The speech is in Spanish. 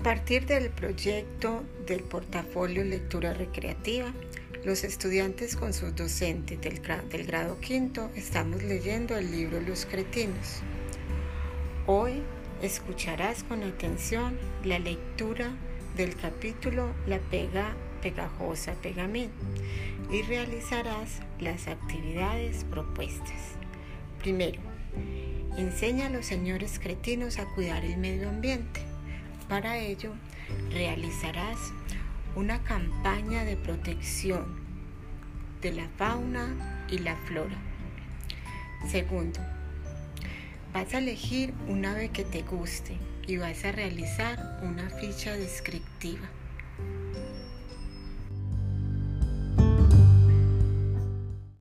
A partir del proyecto del portafolio Lectura Recreativa, los estudiantes con sus docentes del, del grado quinto estamos leyendo el libro Los Cretinos. Hoy escucharás con atención la lectura del capítulo La pega pegajosa pegamín y realizarás las actividades propuestas. Primero, enseña a los señores cretinos a cuidar el medio ambiente. Para ello, realizarás una campaña de protección de la fauna y la flora. Segundo, vas a elegir un ave que te guste y vas a realizar una ficha descriptiva.